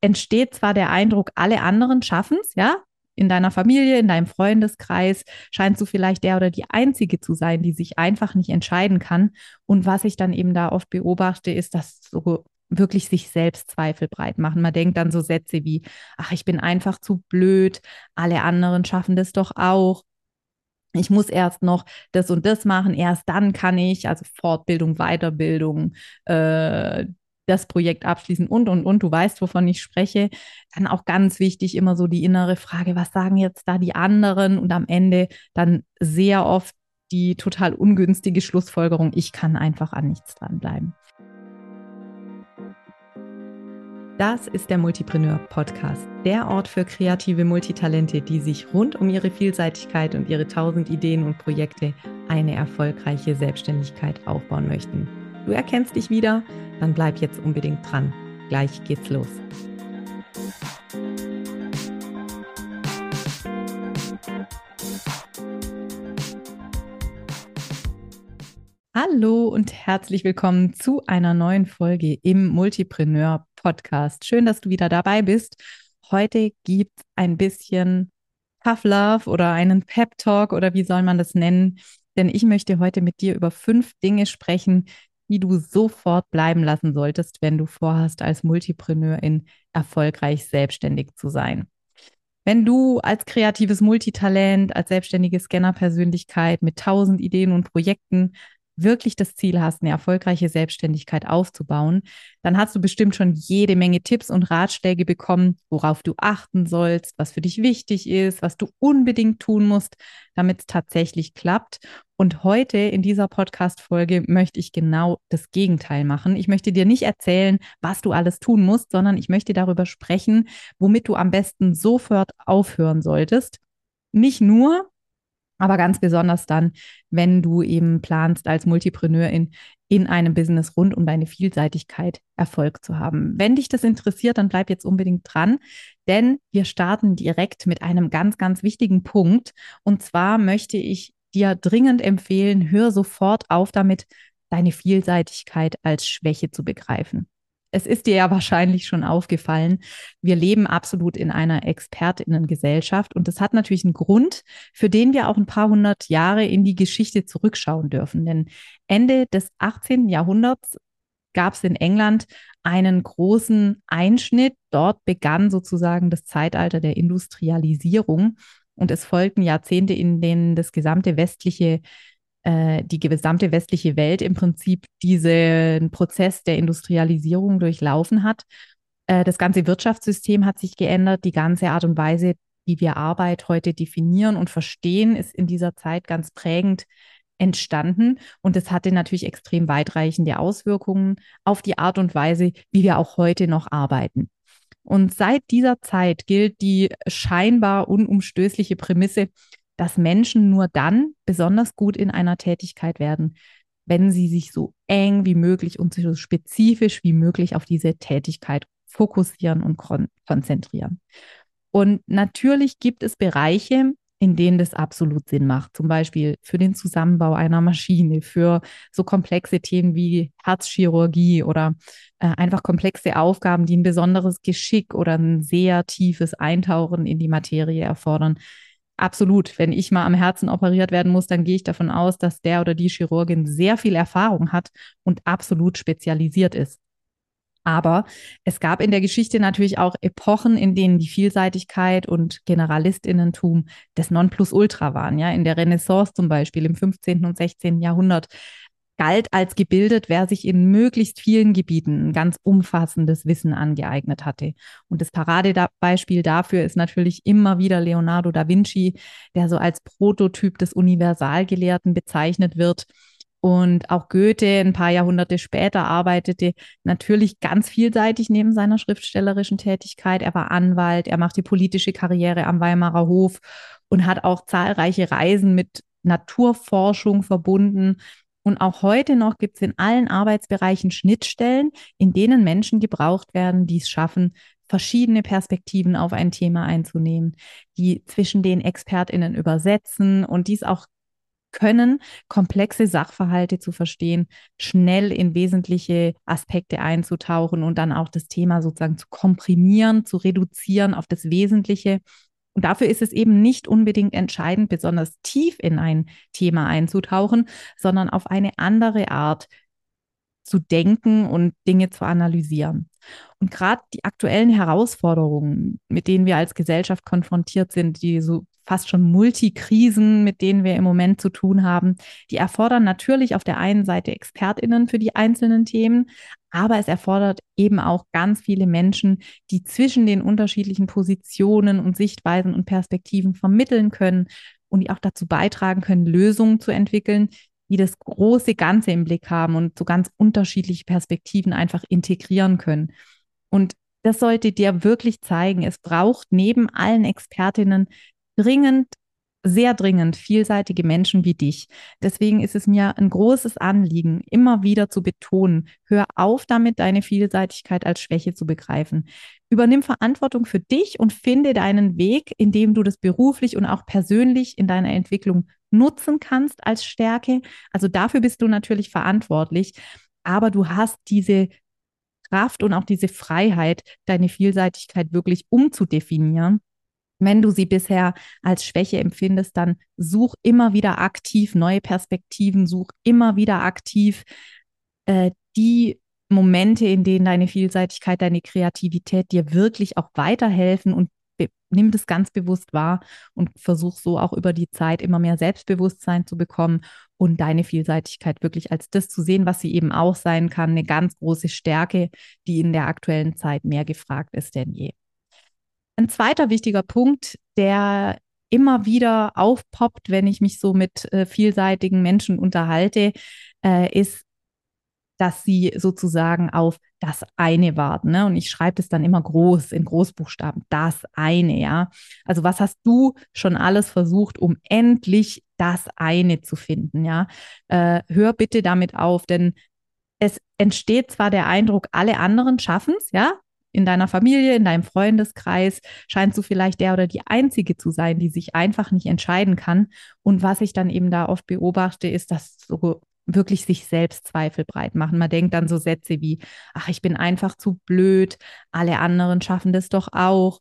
entsteht zwar der Eindruck, alle anderen schaffen es, ja, in deiner Familie, in deinem Freundeskreis scheinst du vielleicht der oder die Einzige zu sein, die sich einfach nicht entscheiden kann. Und was ich dann eben da oft beobachte, ist, dass so wirklich sich selbst Zweifel breit machen. Man denkt dann so Sätze wie, ach, ich bin einfach zu blöd, alle anderen schaffen das doch auch. Ich muss erst noch das und das machen, erst dann kann ich, also Fortbildung, Weiterbildung, äh, das Projekt abschließen und, und, und. Du weißt, wovon ich spreche. Dann auch ganz wichtig immer so die innere Frage, was sagen jetzt da die anderen? Und am Ende dann sehr oft die total ungünstige Schlussfolgerung, ich kann einfach an nichts dranbleiben. Das ist der Multipreneur Podcast, der Ort für kreative Multitalente, die sich rund um ihre Vielseitigkeit und ihre tausend Ideen und Projekte eine erfolgreiche Selbstständigkeit aufbauen möchten. Du erkennst dich wieder? Dann bleib jetzt unbedingt dran. Gleich geht's los. Hallo und herzlich willkommen zu einer neuen Folge im Multipreneur Podcast. Schön, dass du wieder dabei bist. Heute gibt es ein bisschen Tough Love oder einen Pep Talk oder wie soll man das nennen? Denn ich möchte heute mit dir über fünf Dinge sprechen, die du sofort bleiben lassen solltest, wenn du vorhast, als Multipreneurin erfolgreich selbstständig zu sein. Wenn du als kreatives Multitalent, als selbstständige Scanner-Persönlichkeit mit tausend Ideen und Projekten wirklich das Ziel hast, eine erfolgreiche Selbstständigkeit aufzubauen, dann hast du bestimmt schon jede Menge Tipps und Ratschläge bekommen, worauf du achten sollst, was für dich wichtig ist, was du unbedingt tun musst, damit es tatsächlich klappt. Und heute in dieser Podcast-Folge möchte ich genau das Gegenteil machen. Ich möchte dir nicht erzählen, was du alles tun musst, sondern ich möchte darüber sprechen, womit du am besten sofort aufhören solltest. Nicht nur, aber ganz besonders dann, wenn du eben planst, als Multipreneurin in einem Business rund um deine Vielseitigkeit Erfolg zu haben. Wenn dich das interessiert, dann bleib jetzt unbedingt dran, denn wir starten direkt mit einem ganz, ganz wichtigen Punkt. Und zwar möchte ich dir dringend empfehlen, hör sofort auf damit, deine Vielseitigkeit als Schwäche zu begreifen es ist dir ja wahrscheinlich schon aufgefallen, wir leben absolut in einer Expertinnengesellschaft und das hat natürlich einen Grund, für den wir auch ein paar hundert Jahre in die Geschichte zurückschauen dürfen. Denn Ende des 18. Jahrhunderts gab es in England einen großen Einschnitt. Dort begann sozusagen das Zeitalter der Industrialisierung und es folgten Jahrzehnte, in denen das gesamte westliche äh, die gesamte westliche Welt im Prinzip diesen Prozess der Industrialisierung durchlaufen hat. Äh, das ganze Wirtschaftssystem hat sich geändert, die ganze Art und Weise, wie wir Arbeit heute definieren und verstehen, ist in dieser Zeit ganz prägend entstanden. Und es hatte natürlich extrem weitreichende Auswirkungen auf die Art und Weise, wie wir auch heute noch arbeiten. Und seit dieser Zeit gilt die scheinbar unumstößliche Prämisse, dass Menschen nur dann besonders gut in einer Tätigkeit werden, wenn sie sich so eng wie möglich und so spezifisch wie möglich auf diese Tätigkeit fokussieren und konzentrieren. Und natürlich gibt es Bereiche, in denen das absolut Sinn macht. Zum Beispiel für den Zusammenbau einer Maschine, für so komplexe Themen wie Herzchirurgie oder äh, einfach komplexe Aufgaben, die ein besonderes Geschick oder ein sehr tiefes Eintauchen in die Materie erfordern. Absolut. Wenn ich mal am Herzen operiert werden muss, dann gehe ich davon aus, dass der oder die Chirurgin sehr viel Erfahrung hat und absolut spezialisiert ist. Aber es gab in der Geschichte natürlich auch Epochen, in denen die Vielseitigkeit und Generalistinnentum das Nonplusultra waren. Ja, in der Renaissance zum Beispiel im 15. und 16. Jahrhundert galt als gebildet, wer sich in möglichst vielen Gebieten ein ganz umfassendes Wissen angeeignet hatte. Und das Paradebeispiel dafür ist natürlich immer wieder Leonardo da Vinci, der so als Prototyp des Universalgelehrten bezeichnet wird. Und auch Goethe ein paar Jahrhunderte später arbeitete natürlich ganz vielseitig neben seiner schriftstellerischen Tätigkeit. Er war Anwalt, er machte politische Karriere am Weimarer Hof und hat auch zahlreiche Reisen mit Naturforschung verbunden. Und auch heute noch gibt es in allen Arbeitsbereichen Schnittstellen, in denen Menschen gebraucht werden, die es schaffen, verschiedene Perspektiven auf ein Thema einzunehmen, die zwischen den ExpertInnen übersetzen und dies auch können, komplexe Sachverhalte zu verstehen, schnell in wesentliche Aspekte einzutauchen und dann auch das Thema sozusagen zu komprimieren, zu reduzieren auf das Wesentliche. Und dafür ist es eben nicht unbedingt entscheidend, besonders tief in ein Thema einzutauchen, sondern auf eine andere Art zu denken und Dinge zu analysieren. Und gerade die aktuellen Herausforderungen, mit denen wir als Gesellschaft konfrontiert sind, die so fast schon Multikrisen, mit denen wir im Moment zu tun haben, die erfordern natürlich auf der einen Seite Expertinnen für die einzelnen Themen, aber es erfordert eben auch ganz viele Menschen, die zwischen den unterschiedlichen Positionen und Sichtweisen und Perspektiven vermitteln können und die auch dazu beitragen können, Lösungen zu entwickeln, die das große Ganze im Blick haben und so ganz unterschiedliche Perspektiven einfach integrieren können. Und das sollte dir wirklich zeigen, es braucht neben allen Expertinnen dringend, sehr dringend vielseitige Menschen wie dich. Deswegen ist es mir ein großes Anliegen, immer wieder zu betonen, hör auf damit, deine Vielseitigkeit als Schwäche zu begreifen. Übernimm Verantwortung für dich und finde deinen Weg, in dem du das beruflich und auch persönlich in deiner Entwicklung nutzen kannst als Stärke. Also dafür bist du natürlich verantwortlich, aber du hast diese Kraft und auch diese Freiheit, deine Vielseitigkeit wirklich umzudefinieren wenn du sie bisher als Schwäche empfindest, dann such immer wieder aktiv neue Perspektiven, such immer wieder aktiv äh, die Momente, in denen deine Vielseitigkeit, deine Kreativität dir wirklich auch weiterhelfen und nimm das ganz bewusst wahr und versuch so auch über die Zeit immer mehr Selbstbewusstsein zu bekommen und deine Vielseitigkeit wirklich als das zu sehen, was sie eben auch sein kann, eine ganz große Stärke, die in der aktuellen Zeit mehr gefragt ist denn je. Ein zweiter wichtiger Punkt, der immer wieder aufpoppt, wenn ich mich so mit äh, vielseitigen Menschen unterhalte, äh, ist, dass sie sozusagen auf das eine warten. Ne? Und ich schreibe es dann immer groß in Großbuchstaben, das eine, ja. Also was hast du schon alles versucht, um endlich das eine zu finden, ja? Äh, hör bitte damit auf, denn es entsteht zwar der Eindruck, alle anderen schaffen es, ja, in deiner Familie, in deinem Freundeskreis scheinst du vielleicht der oder die Einzige zu sein, die sich einfach nicht entscheiden kann. Und was ich dann eben da oft beobachte, ist, dass so wirklich sich selbst Zweifel breit machen. Man denkt dann so Sätze wie, ach, ich bin einfach zu blöd, alle anderen schaffen das doch auch.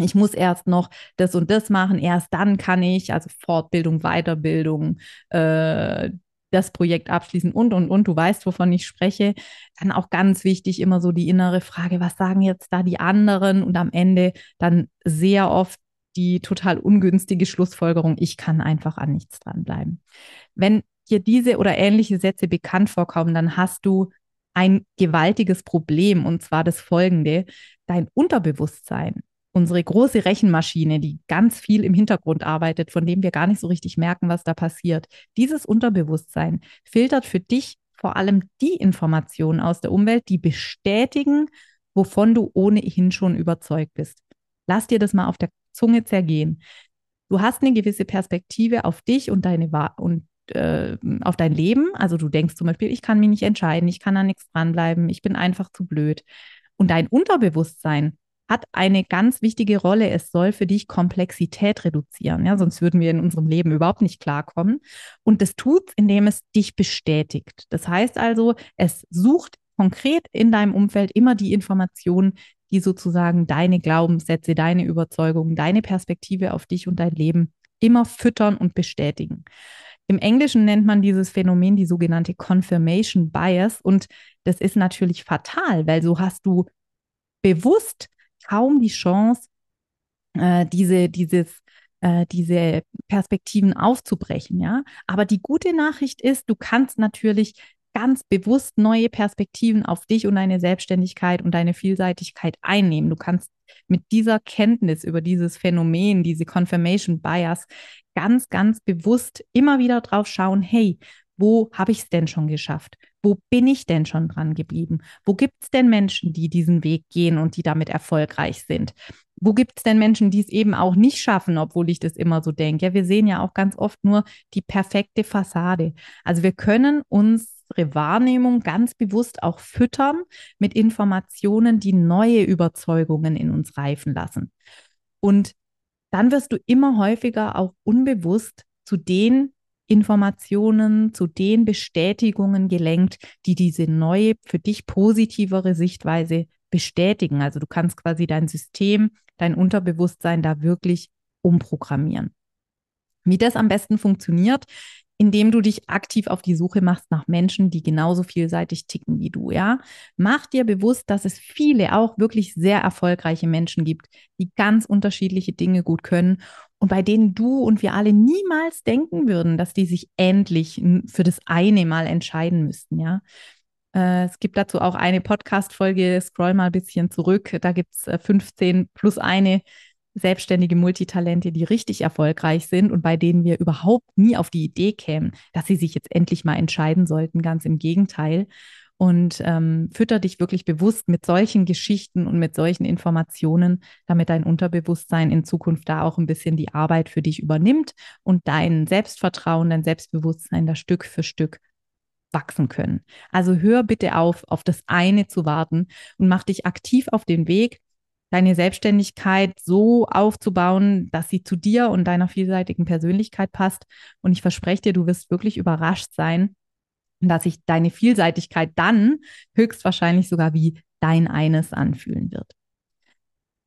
Ich muss erst noch das und das machen, erst dann kann ich, also Fortbildung, Weiterbildung, äh, das Projekt abschließen und, und, und, du weißt, wovon ich spreche. Dann auch ganz wichtig immer so die innere Frage, was sagen jetzt da die anderen? Und am Ende dann sehr oft die total ungünstige Schlussfolgerung, ich kann einfach an nichts dranbleiben. Wenn dir diese oder ähnliche Sätze bekannt vorkommen, dann hast du ein gewaltiges Problem und zwar das folgende. Dein Unterbewusstsein unsere große Rechenmaschine, die ganz viel im Hintergrund arbeitet, von dem wir gar nicht so richtig merken, was da passiert. Dieses Unterbewusstsein filtert für dich vor allem die Informationen aus der Umwelt, die bestätigen, wovon du ohnehin schon überzeugt bist. Lass dir das mal auf der Zunge zergehen. Du hast eine gewisse Perspektive auf dich und deine und äh, auf dein Leben. Also du denkst zum Beispiel, ich kann mich nicht entscheiden, ich kann da nichts dranbleiben, ich bin einfach zu blöd. Und dein Unterbewusstsein hat eine ganz wichtige Rolle. Es soll für dich Komplexität reduzieren. Ja, sonst würden wir in unserem Leben überhaupt nicht klarkommen. Und das tut, indem es dich bestätigt. Das heißt also, es sucht konkret in deinem Umfeld immer die Informationen, die sozusagen deine Glaubenssätze, deine Überzeugungen, deine Perspektive auf dich und dein Leben immer füttern und bestätigen. Im Englischen nennt man dieses Phänomen die sogenannte Confirmation Bias und das ist natürlich fatal, weil so hast du bewusst kaum die Chance, äh, diese, dieses, äh, diese Perspektiven aufzubrechen, ja. Aber die gute Nachricht ist, du kannst natürlich ganz bewusst neue Perspektiven auf dich und deine Selbstständigkeit und deine Vielseitigkeit einnehmen. Du kannst mit dieser Kenntnis über dieses Phänomen, diese Confirmation Bias, ganz, ganz bewusst immer wieder drauf schauen, hey, wo habe ich es denn schon geschafft? Wo bin ich denn schon dran geblieben? Wo gibt es denn Menschen, die diesen Weg gehen und die damit erfolgreich sind? Wo gibt es denn Menschen, die es eben auch nicht schaffen, obwohl ich das immer so denke? Ja, wir sehen ja auch ganz oft nur die perfekte Fassade. Also wir können unsere Wahrnehmung ganz bewusst auch füttern mit Informationen, die neue Überzeugungen in uns reifen lassen. Und dann wirst du immer häufiger auch unbewusst zu den Informationen, zu den Bestätigungen gelenkt, die diese neue, für dich positivere Sichtweise bestätigen. Also du kannst quasi dein System, dein Unterbewusstsein da wirklich umprogrammieren. Wie das am besten funktioniert, indem du dich aktiv auf die Suche machst nach Menschen, die genauso vielseitig ticken wie du, ja? Mach dir bewusst, dass es viele auch wirklich sehr erfolgreiche Menschen gibt, die ganz unterschiedliche Dinge gut können und bei denen du und wir alle niemals denken würden, dass die sich endlich für das eine mal entscheiden müssten, ja? Äh, es gibt dazu auch eine Podcast-Folge, scroll mal ein bisschen zurück. Da gibt es 15 plus eine selbstständige Multitalente, die richtig erfolgreich sind und bei denen wir überhaupt nie auf die Idee kämen, dass sie sich jetzt endlich mal entscheiden sollten. Ganz im Gegenteil. Und ähm, fütter dich wirklich bewusst mit solchen Geschichten und mit solchen Informationen, damit dein Unterbewusstsein in Zukunft da auch ein bisschen die Arbeit für dich übernimmt und dein Selbstvertrauen, dein Selbstbewusstsein da Stück für Stück wachsen können. Also hör bitte auf, auf das eine zu warten und mach dich aktiv auf den Weg, deine Selbstständigkeit so aufzubauen, dass sie zu dir und deiner vielseitigen Persönlichkeit passt. Und ich verspreche dir, du wirst wirklich überrascht sein, dass sich deine Vielseitigkeit dann höchstwahrscheinlich sogar wie dein eines anfühlen wird.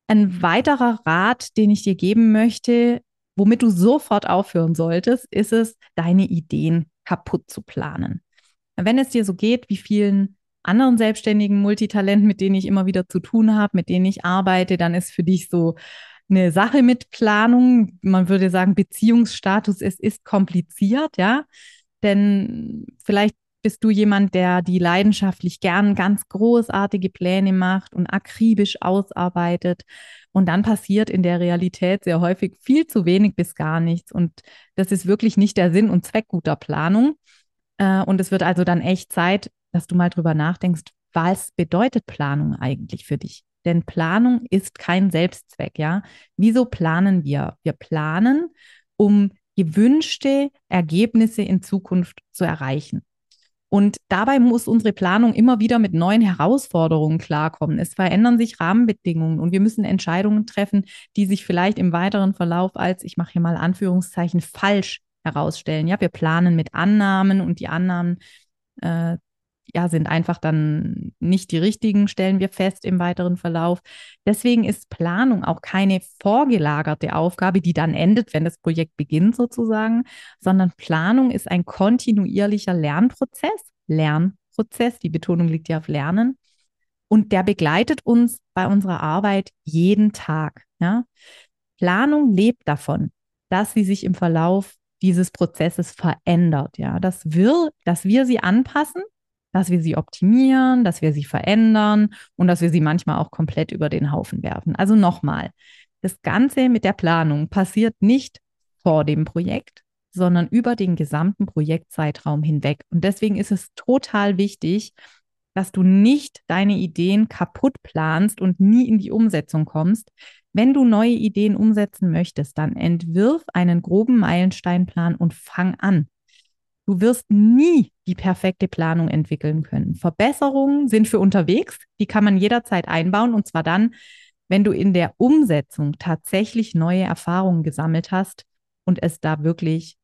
Ein weiterer Rat, den ich dir geben möchte, womit du sofort aufhören solltest, ist es, deine Ideen kaputt zu planen. Wenn es dir so geht wie vielen anderen selbstständigen Multitalenten, mit denen ich immer wieder zu tun habe, mit denen ich arbeite, dann ist für dich so eine Sache mit Planung. Man würde sagen, Beziehungsstatus, es ist kompliziert, ja. Denn vielleicht bist du jemand, der die leidenschaftlich gern ganz großartige Pläne macht und akribisch ausarbeitet. Und dann passiert in der Realität sehr häufig viel zu wenig bis gar nichts. Und das ist wirklich nicht der Sinn und Zweck guter Planung. Äh, und es wird also dann echt Zeit, dass du mal drüber nachdenkst, was bedeutet Planung eigentlich für dich? Denn Planung ist kein Selbstzweck, ja. Wieso planen wir? Wir planen, um gewünschte Ergebnisse in Zukunft zu erreichen. Und dabei muss unsere Planung immer wieder mit neuen Herausforderungen klarkommen. Es verändern sich Rahmenbedingungen und wir müssen Entscheidungen treffen, die sich vielleicht im weiteren Verlauf als, ich mache hier mal Anführungszeichen, falsch herausstellen. Ja, wir planen mit Annahmen und die Annahmen äh, ja, sind einfach dann nicht die richtigen, stellen wir fest im weiteren Verlauf. Deswegen ist Planung auch keine vorgelagerte Aufgabe, die dann endet, wenn das Projekt beginnt sozusagen, sondern Planung ist ein kontinuierlicher Lernprozess, Lernprozess, die Betonung liegt ja auf Lernen. Und der begleitet uns bei unserer Arbeit jeden Tag. Ja? Planung lebt davon, dass sie sich im Verlauf dieses Prozesses verändert, ja, dass wir, dass wir sie anpassen dass wir sie optimieren, dass wir sie verändern und dass wir sie manchmal auch komplett über den Haufen werfen. Also nochmal, das Ganze mit der Planung passiert nicht vor dem Projekt, sondern über den gesamten Projektzeitraum hinweg. Und deswegen ist es total wichtig, dass du nicht deine Ideen kaputt planst und nie in die Umsetzung kommst. Wenn du neue Ideen umsetzen möchtest, dann entwirf einen groben Meilensteinplan und fang an. Du wirst nie die perfekte Planung entwickeln können. Verbesserungen sind für unterwegs, die kann man jederzeit einbauen und zwar dann, wenn du in der Umsetzung tatsächlich neue Erfahrungen gesammelt hast und es da wirklich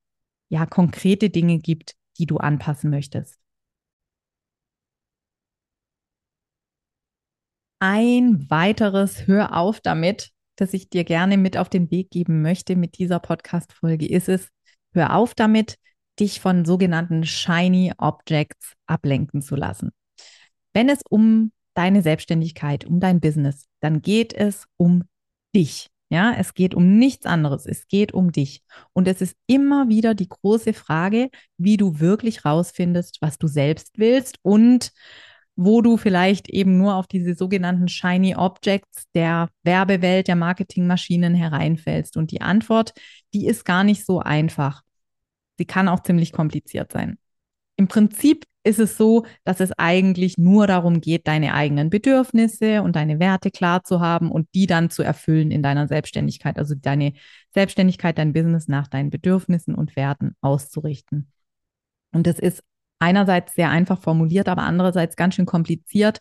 ja konkrete Dinge gibt, die du anpassen möchtest. Ein weiteres Hör auf damit, das ich dir gerne mit auf den Weg geben möchte mit dieser Podcast-Folge, ist es, hör auf damit, dich von sogenannten Shiny Objects ablenken zu lassen. Wenn es um deine Selbstständigkeit, um dein Business, dann geht es um dich. Ja, es geht um nichts anderes. Es geht um dich. Und es ist immer wieder die große Frage, wie du wirklich rausfindest, was du selbst willst und wo du vielleicht eben nur auf diese sogenannten Shiny Objects der Werbewelt, der Marketingmaschinen hereinfällst. Und die Antwort, die ist gar nicht so einfach. Sie kann auch ziemlich kompliziert sein. Im Prinzip ist es so, dass es eigentlich nur darum geht, deine eigenen Bedürfnisse und deine Werte klar zu haben und die dann zu erfüllen in deiner Selbstständigkeit. Also deine Selbstständigkeit, dein Business nach deinen Bedürfnissen und Werten auszurichten. Und das ist einerseits sehr einfach formuliert, aber andererseits ganz schön kompliziert,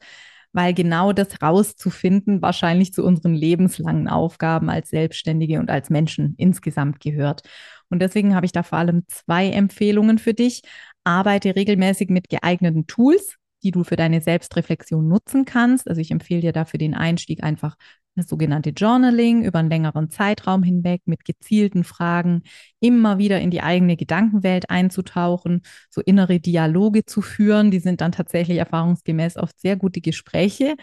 weil genau das rauszufinden wahrscheinlich zu unseren lebenslangen Aufgaben als Selbstständige und als Menschen insgesamt gehört. Und deswegen habe ich da vor allem zwei Empfehlungen für dich. Arbeite regelmäßig mit geeigneten Tools, die du für deine Selbstreflexion nutzen kannst. Also ich empfehle dir dafür den Einstieg einfach das sogenannte Journaling über einen längeren Zeitraum hinweg mit gezielten Fragen, immer wieder in die eigene Gedankenwelt einzutauchen, so innere Dialoge zu führen. Die sind dann tatsächlich erfahrungsgemäß oft sehr gute Gespräche.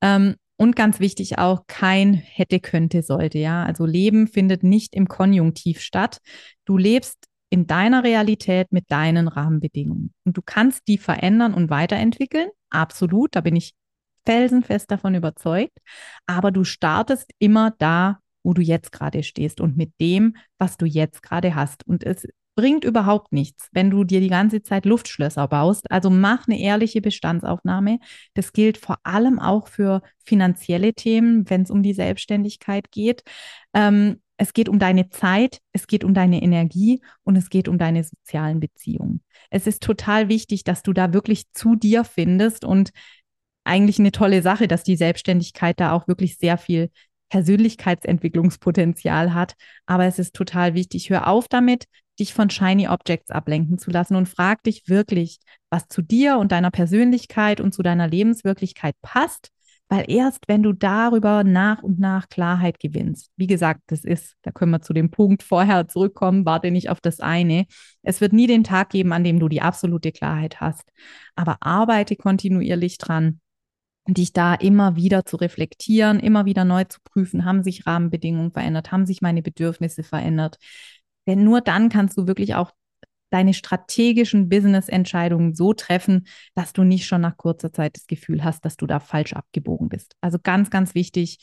Ähm, und ganz wichtig auch, kein hätte, könnte, sollte, ja. Also Leben findet nicht im Konjunktiv statt. Du lebst in deiner Realität mit deinen Rahmenbedingungen. Und du kannst die verändern und weiterentwickeln. Absolut. Da bin ich felsenfest davon überzeugt. Aber du startest immer da, wo du jetzt gerade stehst und mit dem, was du jetzt gerade hast. Und es bringt überhaupt nichts, wenn du dir die ganze Zeit Luftschlösser baust. Also mach eine ehrliche Bestandsaufnahme. Das gilt vor allem auch für finanzielle Themen, wenn es um die Selbstständigkeit geht. Ähm, es geht um deine Zeit, es geht um deine Energie und es geht um deine sozialen Beziehungen. Es ist total wichtig, dass du da wirklich zu dir findest und eigentlich eine tolle Sache, dass die Selbstständigkeit da auch wirklich sehr viel Persönlichkeitsentwicklungspotenzial hat. Aber es ist total wichtig. Hör auf damit, dich von Shiny Objects ablenken zu lassen und frag dich wirklich, was zu dir und deiner Persönlichkeit und zu deiner Lebenswirklichkeit passt. Weil erst wenn du darüber nach und nach Klarheit gewinnst, wie gesagt, das ist, da können wir zu dem Punkt vorher zurückkommen, warte nicht auf das eine. Es wird nie den Tag geben, an dem du die absolute Klarheit hast. Aber arbeite kontinuierlich dran dich da immer wieder zu reflektieren, immer wieder neu zu prüfen, haben sich Rahmenbedingungen verändert, haben sich meine Bedürfnisse verändert. Denn nur dann kannst du wirklich auch deine strategischen Business-Entscheidungen so treffen, dass du nicht schon nach kurzer Zeit das Gefühl hast, dass du da falsch abgebogen bist. Also ganz, ganz wichtig,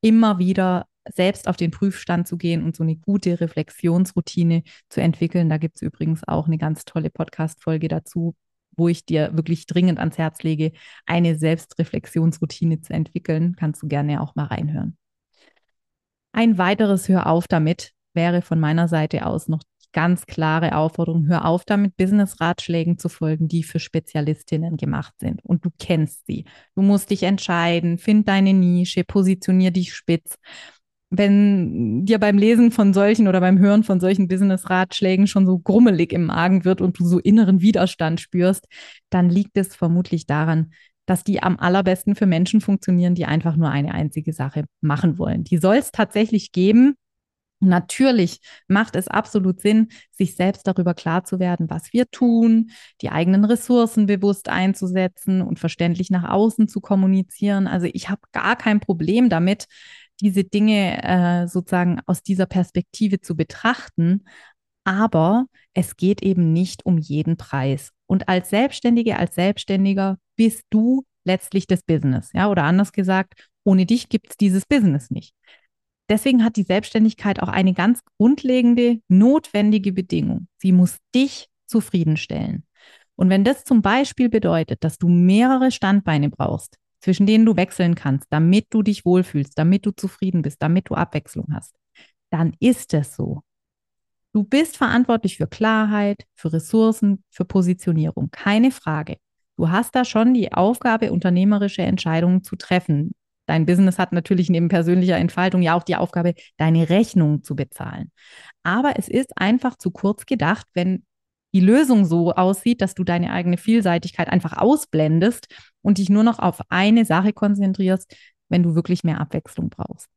immer wieder selbst auf den Prüfstand zu gehen und so eine gute Reflexionsroutine zu entwickeln. Da gibt es übrigens auch eine ganz tolle Podcast-Folge dazu, wo ich dir wirklich dringend ans Herz lege, eine Selbstreflexionsroutine zu entwickeln. Kannst du gerne auch mal reinhören. Ein weiteres Hör auf damit wäre von meiner Seite aus noch ganz klare Aufforderung, hör auf damit, Business-Ratschlägen zu folgen, die für Spezialistinnen gemacht sind. Und du kennst sie. Du musst dich entscheiden, find deine Nische, positionier dich spitz wenn dir beim Lesen von solchen oder beim Hören von solchen Business-Ratschlägen schon so grummelig im Magen wird und du so inneren Widerstand spürst, dann liegt es vermutlich daran, dass die am allerbesten für Menschen funktionieren, die einfach nur eine einzige Sache machen wollen. Die soll es tatsächlich geben. Natürlich macht es absolut Sinn, sich selbst darüber klar zu werden, was wir tun, die eigenen Ressourcen bewusst einzusetzen und verständlich nach außen zu kommunizieren. Also ich habe gar kein Problem damit, diese Dinge äh, sozusagen aus dieser Perspektive zu betrachten. Aber es geht eben nicht um jeden Preis. Und als Selbstständige, als Selbstständiger bist du letztlich das Business. Ja, oder anders gesagt, ohne dich gibt es dieses Business nicht. Deswegen hat die Selbstständigkeit auch eine ganz grundlegende, notwendige Bedingung. Sie muss dich zufriedenstellen. Und wenn das zum Beispiel bedeutet, dass du mehrere Standbeine brauchst, zwischen denen du wechseln kannst, damit du dich wohlfühlst, damit du zufrieden bist, damit du Abwechslung hast, dann ist es so. Du bist verantwortlich für Klarheit, für Ressourcen, für Positionierung, keine Frage. Du hast da schon die Aufgabe, unternehmerische Entscheidungen zu treffen. Dein Business hat natürlich neben persönlicher Entfaltung ja auch die Aufgabe, deine Rechnungen zu bezahlen. Aber es ist einfach zu kurz gedacht, wenn die Lösung so aussieht, dass du deine eigene Vielseitigkeit einfach ausblendest und dich nur noch auf eine Sache konzentrierst, wenn du wirklich mehr Abwechslung brauchst.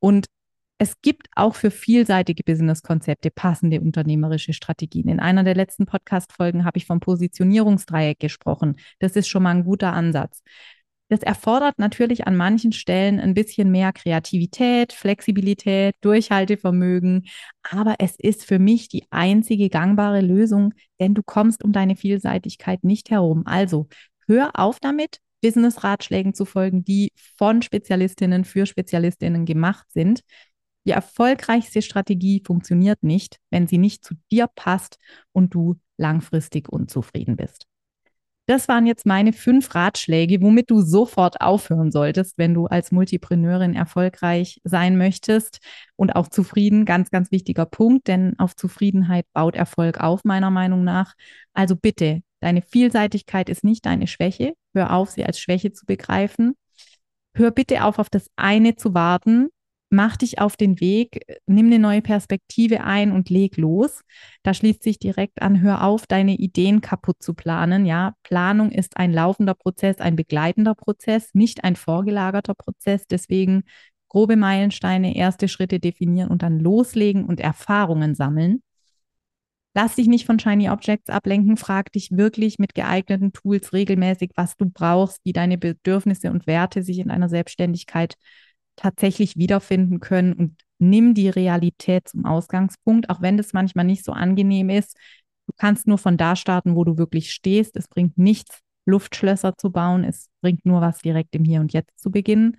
Und es gibt auch für vielseitige Business-Konzepte passende unternehmerische Strategien. In einer der letzten Podcast-Folgen habe ich vom Positionierungsdreieck gesprochen. Das ist schon mal ein guter Ansatz. Das erfordert natürlich an manchen Stellen ein bisschen mehr Kreativität, Flexibilität, Durchhaltevermögen, aber es ist für mich die einzige gangbare Lösung, denn du kommst um deine Vielseitigkeit nicht herum. Also hör auf damit, Business-Ratschlägen zu folgen, die von Spezialistinnen für Spezialistinnen gemacht sind. Die erfolgreichste Strategie funktioniert nicht, wenn sie nicht zu dir passt und du langfristig unzufrieden bist. Das waren jetzt meine fünf Ratschläge, womit du sofort aufhören solltest, wenn du als Multipreneurin erfolgreich sein möchtest und auch zufrieden. Ganz, ganz wichtiger Punkt, denn auf Zufriedenheit baut Erfolg auf, meiner Meinung nach. Also bitte, deine Vielseitigkeit ist nicht deine Schwäche. Hör auf, sie als Schwäche zu begreifen. Hör bitte auf, auf das eine zu warten. Mach dich auf den Weg, nimm eine neue Perspektive ein und leg los. Da schließt sich direkt an, hör auf, deine Ideen kaputt zu planen. Ja, Planung ist ein laufender Prozess, ein begleitender Prozess, nicht ein vorgelagerter Prozess. Deswegen grobe Meilensteine, erste Schritte definieren und dann loslegen und Erfahrungen sammeln. Lass dich nicht von Shiny Objects ablenken, frag dich wirklich mit geeigneten Tools regelmäßig, was du brauchst, wie deine Bedürfnisse und Werte sich in einer Selbstständigkeit tatsächlich wiederfinden können und nimm die Realität zum Ausgangspunkt, auch wenn das manchmal nicht so angenehm ist. Du kannst nur von da starten, wo du wirklich stehst. Es bringt nichts, Luftschlösser zu bauen. Es bringt nur was, direkt im Hier und Jetzt zu beginnen.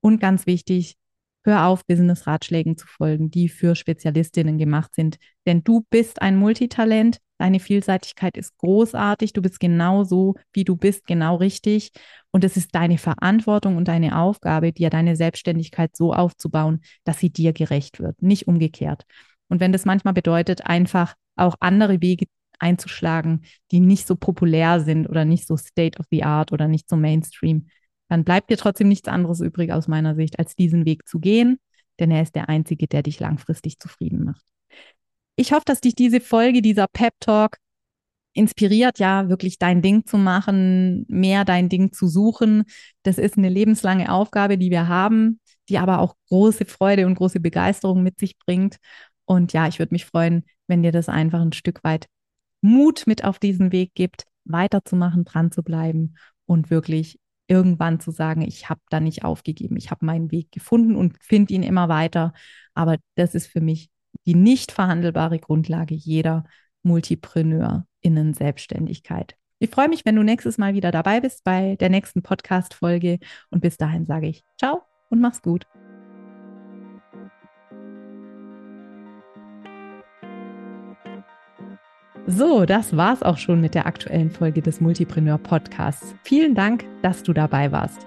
Und ganz wichtig, hör auf, Business-Ratschlägen zu folgen, die für Spezialistinnen gemacht sind. Denn du bist ein Multitalent. Deine Vielseitigkeit ist großartig. Du bist genau so, wie du bist, genau richtig. Und es ist deine Verantwortung und deine Aufgabe, dir deine Selbstständigkeit so aufzubauen, dass sie dir gerecht wird, nicht umgekehrt. Und wenn das manchmal bedeutet, einfach auch andere Wege einzuschlagen, die nicht so populär sind oder nicht so state of the art oder nicht so Mainstream, dann bleibt dir trotzdem nichts anderes übrig aus meiner Sicht, als diesen Weg zu gehen, denn er ist der einzige, der dich langfristig zufrieden macht. Ich hoffe, dass dich diese Folge, dieser Pep Talk inspiriert, ja, wirklich dein Ding zu machen, mehr dein Ding zu suchen. Das ist eine lebenslange Aufgabe, die wir haben, die aber auch große Freude und große Begeisterung mit sich bringt. Und ja, ich würde mich freuen, wenn dir das einfach ein Stück weit Mut mit auf diesen Weg gibt, weiterzumachen, dran zu bleiben und wirklich irgendwann zu sagen, ich habe da nicht aufgegeben, ich habe meinen Weg gefunden und finde ihn immer weiter. Aber das ist für mich die nicht verhandelbare Grundlage jeder Multipreneur-Innen-Selbstständigkeit. Ich freue mich, wenn du nächstes Mal wieder dabei bist bei der nächsten Podcast-Folge. Und bis dahin sage ich ciao und mach's gut. So, das war's auch schon mit der aktuellen Folge des Multipreneur Podcasts. Vielen Dank, dass du dabei warst.